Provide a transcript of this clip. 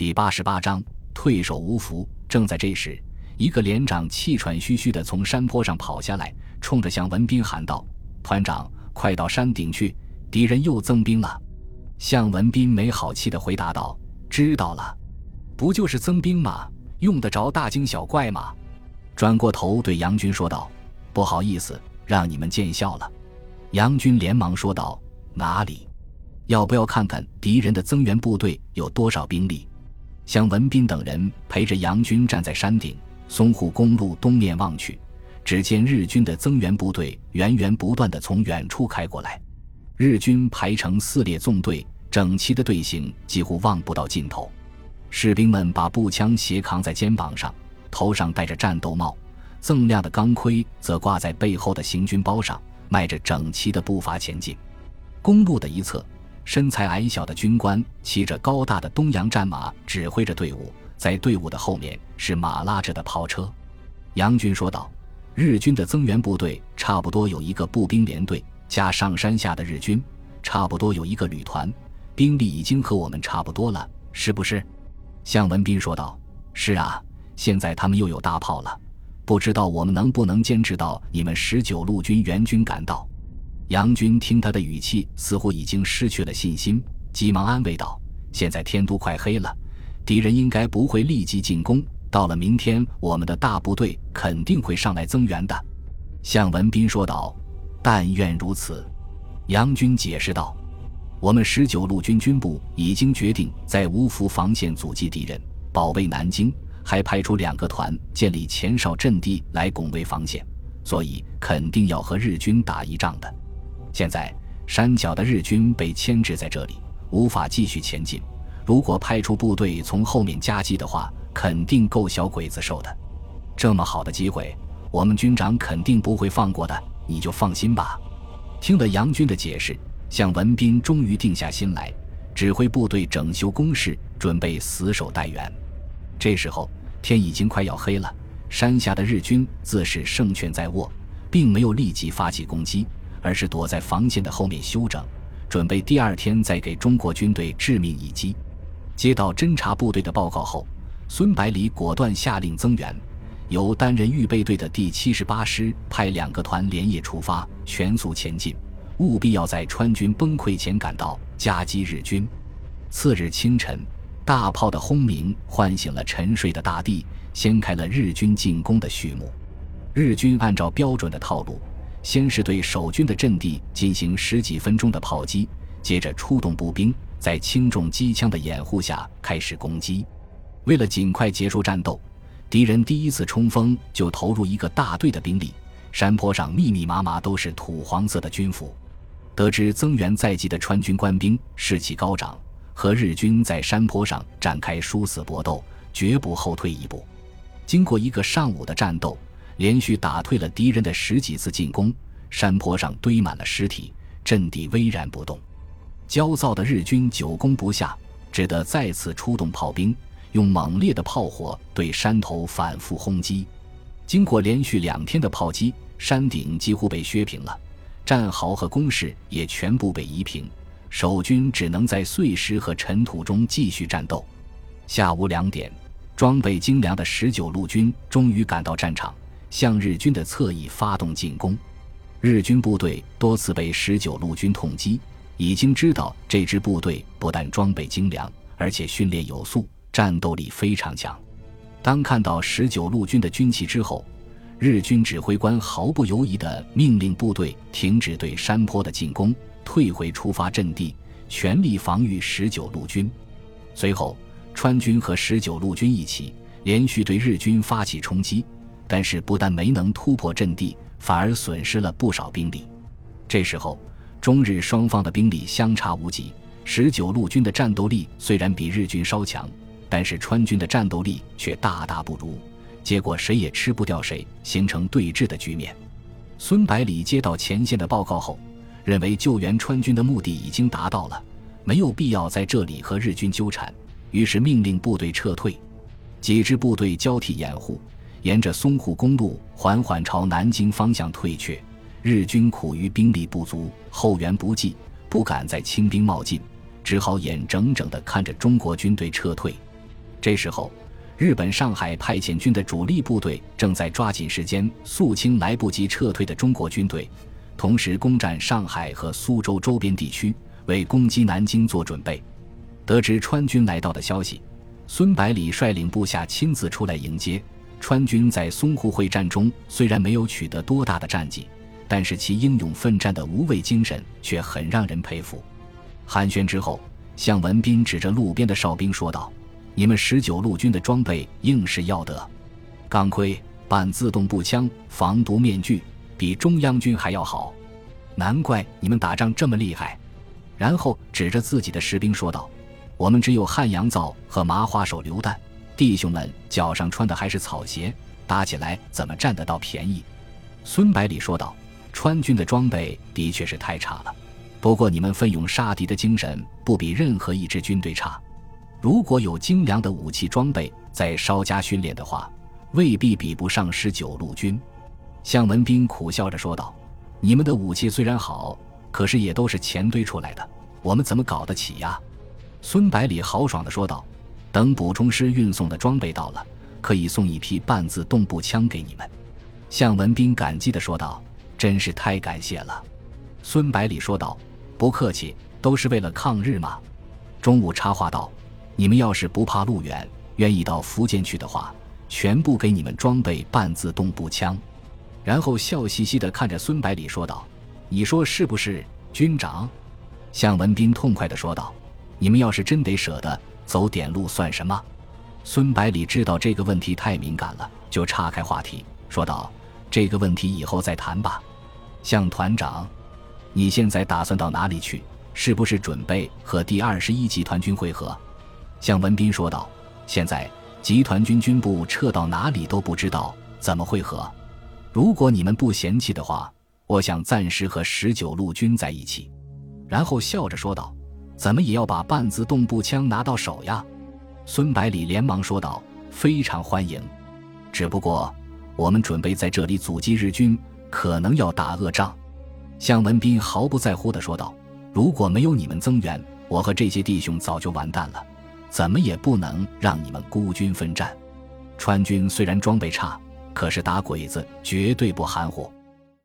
第八十八章退守无福。正在这时，一个连长气喘吁吁地从山坡上跑下来，冲着向文斌喊道：“团长，快到山顶去，敌人又增兵了。”向文斌没好气地回答道：“知道了，不就是增兵吗？用得着大惊小怪吗？”转过头对杨军说道：“不好意思，让你们见笑了。”杨军连忙说道：“哪里？要不要看看敌人的增援部队有多少兵力？”向文斌等人陪着杨军站在山顶。淞沪公路东面望去，只见日军的增援部队源源不断地从远处开过来。日军排成四列纵队，整齐的队形几乎望不到尽头。士兵们把步枪斜扛在肩膀上，头上戴着战斗帽，锃亮的钢盔则挂在背后的行军包上，迈着整齐的步伐前进。公路的一侧，身材矮小的军官骑着高大的东洋战马，指挥着队伍。在队伍的后面是马拉着的炮车，杨军说道：“日军的增援部队差不多有一个步兵连队，加上山下的日军，差不多有一个旅团，兵力已经和我们差不多了，是不是？”向文斌说道：“是啊，现在他们又有大炮了，不知道我们能不能坚持到你们十九路军援军赶到。”杨军听他的语气，似乎已经失去了信心，急忙安慰道：“现在天都快黑了。”敌人应该不会立即进攻，到了明天，我们的大部队肯定会上来增援的。”向文斌说道。“但愿如此。”杨军解释道。“我们十九路军军部已经决定在芜湖防线阻击敌人，保卫南京，还派出两个团建立前哨阵地来拱卫防线，所以肯定要和日军打一仗的。现在山脚的日军被牵制在这里，无法继续前进。”如果派出部队从后面夹击的话，肯定够小鬼子受的。这么好的机会，我们军长肯定不会放过的，你就放心吧。听了杨军的解释，向文斌终于定下心来，指挥部队整修工事，准备死守待援。这时候天已经快要黑了，山下的日军自是胜券在握，并没有立即发起攻击，而是躲在防线的后面休整，准备第二天再给中国军队致命一击。接到侦察部队的报告后，孙百里果断下令增援，由担任预备队的第七十八师派两个团连夜出发，全速前进，务必要在川军崩溃前赶到，夹击日军。次日清晨，大炮的轰鸣唤醒了沉睡的大地，掀开了日军进攻的序幕。日军按照标准的套路，先是对守军的阵地进行十几分钟的炮击，接着出动步兵。在轻重机枪的掩护下开始攻击。为了尽快结束战斗，敌人第一次冲锋就投入一个大队的兵力。山坡上密密麻麻都是土黄色的军服。得知增援在即的川军官兵士气高涨，和日军在山坡上展开殊死搏斗，绝不后退一步。经过一个上午的战斗，连续打退了敌人的十几次进攻。山坡上堆满了尸体，阵地巍然不动。焦躁的日军久攻不下，只得再次出动炮兵，用猛烈的炮火对山头反复轰击。经过连续两天的炮击，山顶几乎被削平了，战壕和工事也全部被夷平，守军只能在碎石和尘土中继续战斗。下午两点，装备精良的十九路军终于赶到战场，向日军的侧翼发动进攻。日军部队多次被十九路军痛击。已经知道这支部队不但装备精良，而且训练有素，战斗力非常强。当看到十九路军的军旗之后，日军指挥官毫不犹豫地命令部队停止对山坡的进攻，退回出发阵地，全力防御十九路军。随后，川军和十九路军一起连续对日军发起冲击，但是不但没能突破阵地，反而损失了不少兵力。这时候。中日双方的兵力相差无几，十九路军的战斗力虽然比日军稍强，但是川军的战斗力却大大不如，结果谁也吃不掉谁，形成对峙的局面。孙百里接到前线的报告后，认为救援川军的目的已经达到了，没有必要在这里和日军纠缠，于是命令部队撤退。几支部队交替掩护，沿着淞沪公路缓缓朝南京方向退却。日军苦于兵力不足，后援不济，不敢再轻兵冒进，只好眼睁睁地看着中国军队撤退。这时候，日本上海派遣军的主力部队正在抓紧时间肃清来不及撤退的中国军队，同时攻占上海和苏州周边地区，为攻击南京做准备。得知川军来到的消息，孙百里率领部下亲自出来迎接。川军在淞沪会战中虽然没有取得多大的战绩，但是其英勇奋战的无畏精神却很让人佩服。寒暄之后，向文斌指着路边的哨兵说道。你们十九路军的装备硬是要得，钢盔、半自动步枪、防毒面具，比中央军还要好，难怪你们打仗这么厉害。然后指着自己的士兵说道：“我们只有汉阳造和麻花手榴弹，弟兄们脚上穿的还是草鞋，打起来怎么占得到便宜？”孙百里说道：“川军的装备的确是太差了，不过你们奋勇杀敌的精神不比任何一支军队差。”如果有精良的武器装备，再稍加训练的话，未必比不上十九路军。向文斌苦笑着说道：“你们的武器虽然好，可是也都是钱堆出来的，我们怎么搞得起呀？”孙百里豪爽地说道：“等补充师运送的装备到了，可以送一批半自动步枪给你们。”向文斌感激地说道：“真是太感谢了。”孙百里说道：“不客气，都是为了抗日嘛。”中午插话道。你们要是不怕路远，愿意到福建去的话，全部给你们装备半自动步枪。然后笑嘻嘻地看着孙百里说道：“你说是不是，军长？”向文斌痛快地说道：“你们要是真得舍得走点路，算什么？”孙百里知道这个问题太敏感了，就岔开话题说道：“这个问题以后再谈吧。”向团长，你现在打算到哪里去？是不是准备和第二十一集团军会合？向文斌说道：“现在集团军军部撤到哪里都不知道，怎么会合？如果你们不嫌弃的话，我想暂时和十九路军在一起。”然后笑着说道：“怎么也要把半自动步枪拿到手呀？”孙百里连忙说道：“非常欢迎，只不过我们准备在这里阻击日军，可能要打恶仗。”向文斌毫不在乎地说道：“如果没有你们增援，我和这些弟兄早就完蛋了。”怎么也不能让你们孤军奋战。川军虽然装备差，可是打鬼子绝对不含糊。